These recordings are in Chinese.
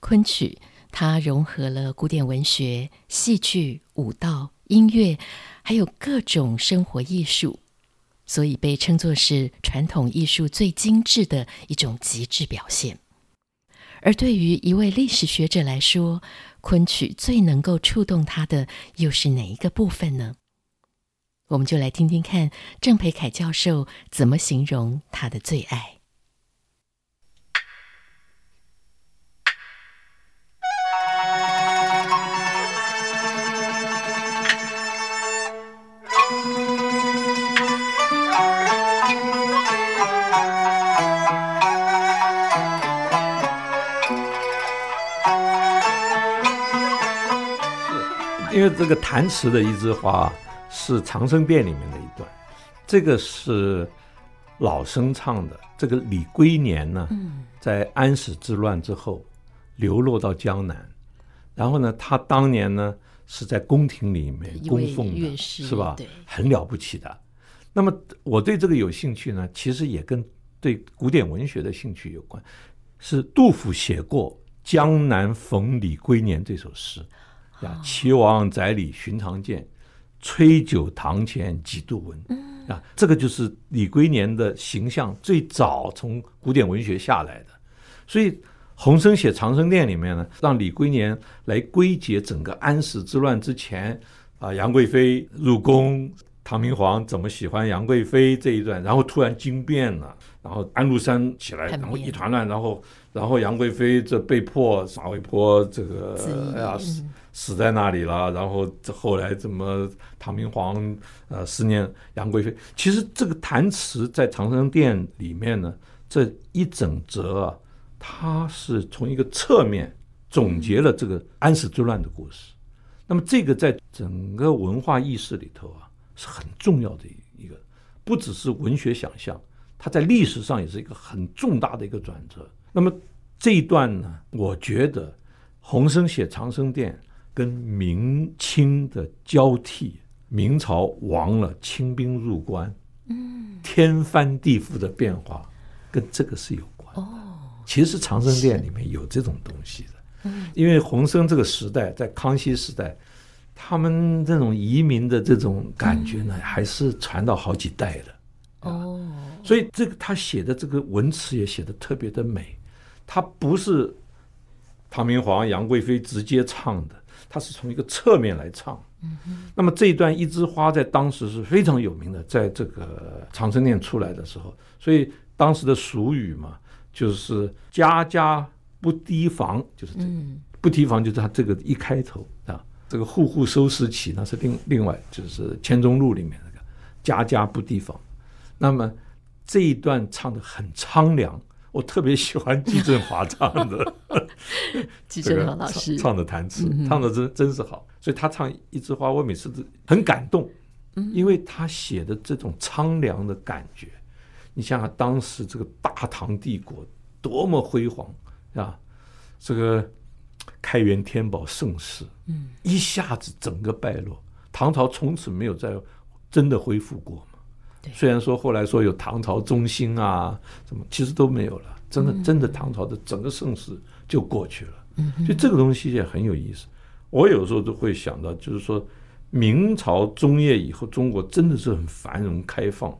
昆曲，它融合了古典文学、戏剧、舞蹈、音乐，还有各种生活艺术，所以被称作是传统艺术最精致的一种极致表现。而对于一位历史学者来说，昆曲最能够触动他的又是哪一个部分呢？我们就来听听看郑培凯教授怎么形容他的最爱。因为这个弹词的一枝花是长生殿里面的一段，这个是老生唱的。这个李龟年呢，在安史之乱之后流落到江南，然后呢，他当年呢是在宫廷里面供奉的，是吧？很了不起的。那么我对这个有兴趣呢，其实也跟对古典文学的兴趣有关。是杜甫写过《江南逢李龟年》这首诗。啊，岐王宅里寻常见，崔九堂前几度闻。啊，这个就是李龟年的形象最早从古典文学下来的。所以鸿生写《长生殿》里面呢，让李龟年来归结整个安史之乱之前啊，杨贵妃入宫，唐明皇怎么喜欢杨贵妃这一段，然后突然惊变了，然后安禄山起来，然后一团乱，然后然后杨贵妃这被迫撒一泼这个哎呀。死在那里了，然后这后来怎么唐明皇呃思念杨贵妃？其实这个弹词在《长生殿》里面呢，这一整则啊，它是从一个侧面总结了这个安史之乱的故事。那么这个在整个文化意识里头啊，是很重要的一个，不只是文学想象，它在历史上也是一个很重大的一个转折。那么这一段呢，我觉得洪生写《长生殿》。跟明清的交替，明朝亡了，清兵入关，嗯，天翻地覆的变化，跟这个是有关。哦，其实长生殿里面有这种东西的，嗯，因为洪生这个时代在康熙时代，他们这种移民的这种感觉呢，还是传到好几代的。哦，所以这个他写的这个文词也写的特别的美，他不是唐明皇、杨贵妃直接唱的。他是从一个侧面来唱，那么这一段一枝花在当时是非常有名的，在这个长生殿出来的时候，所以当时的俗语嘛，就是家家不提防，就是这个，不提防就是他这个一开头啊，这个户户收拾起，那是另另外就是千钟路里面那个家家不提防，那么这一段唱的很苍凉。我特别喜欢季振华唱的，季振华老师唱的弹词，唱的真真是好。所以他唱一枝花，我每次都很感动，因为他写的这种苍凉的感觉。你想想当时这个大唐帝国多么辉煌啊！这个开元天宝盛世，嗯，一下子整个败落，唐朝从此没有再真的恢复过。虽然说后来说有唐朝中兴啊，什么其实都没有了，真的真的唐朝的整个盛世就过去了。所以这个东西也很有意思。我有时候都会想到，就是说明朝中叶以后，中国真的是很繁荣开放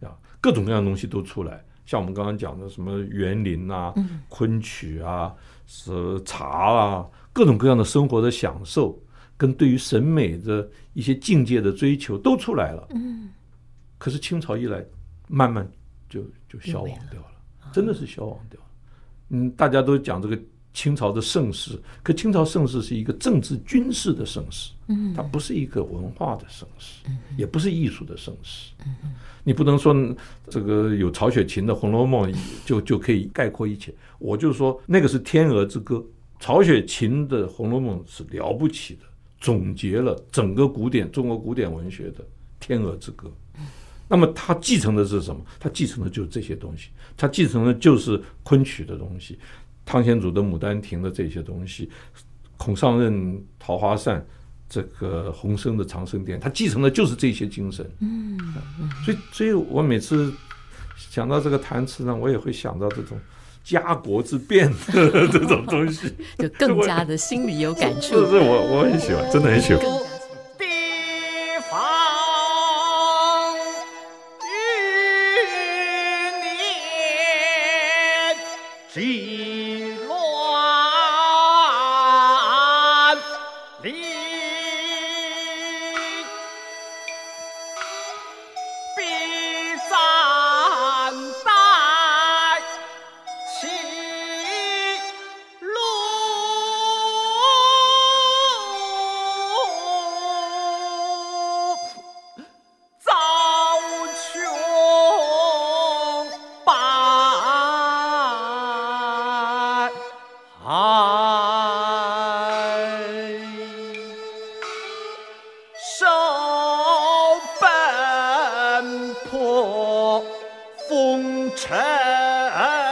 啊，各种各样的东西都出来，像我们刚刚讲的什么园林啊、昆曲啊、是茶啊，各种各样的生活的享受，跟对于审美的一些境界的追求都出来了。可是清朝一来，慢慢就就消亡掉了，真的是消亡掉了。嗯，大家都讲这个清朝的盛世，可清朝盛世是一个政治军事的盛世，它不是一个文化的盛世，也不是艺术的盛世。你不能说这个有曹雪芹的《红楼梦》就就可以概括一切。我就说那个是天鹅之歌，曹雪芹的《红楼梦》是了不起的，总结了整个古典中国古典文学的天鹅之歌。那么他继承的是什么？他继承的就是这些东西，他继承的就是昆曲的东西，汤显祖的《牡丹亭》的这些东西，孔尚任《桃花扇》，这个洪生的《长生殿》，他继承的就是这些精神。嗯，所以，所以我每次想到这个弹词呢，我也会想到这种家国之变的这种东西，就更加的心里有感触。是是，我我很喜欢，真的很喜欢。风尘。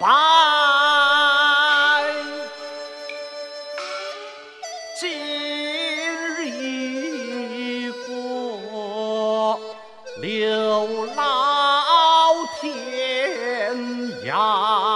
拜今日一过，流浪天涯。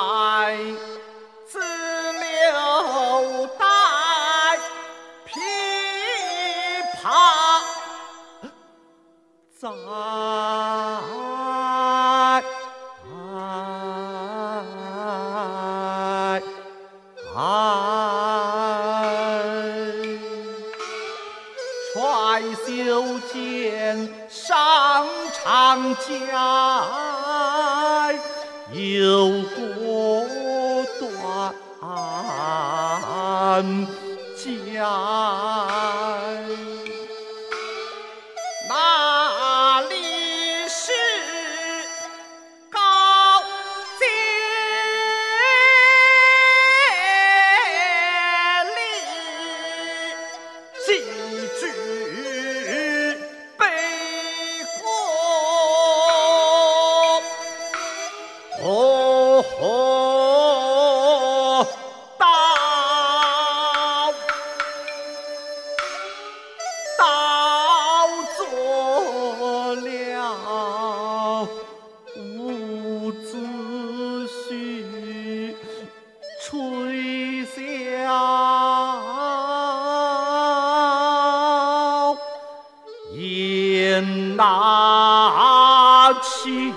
家有多短家心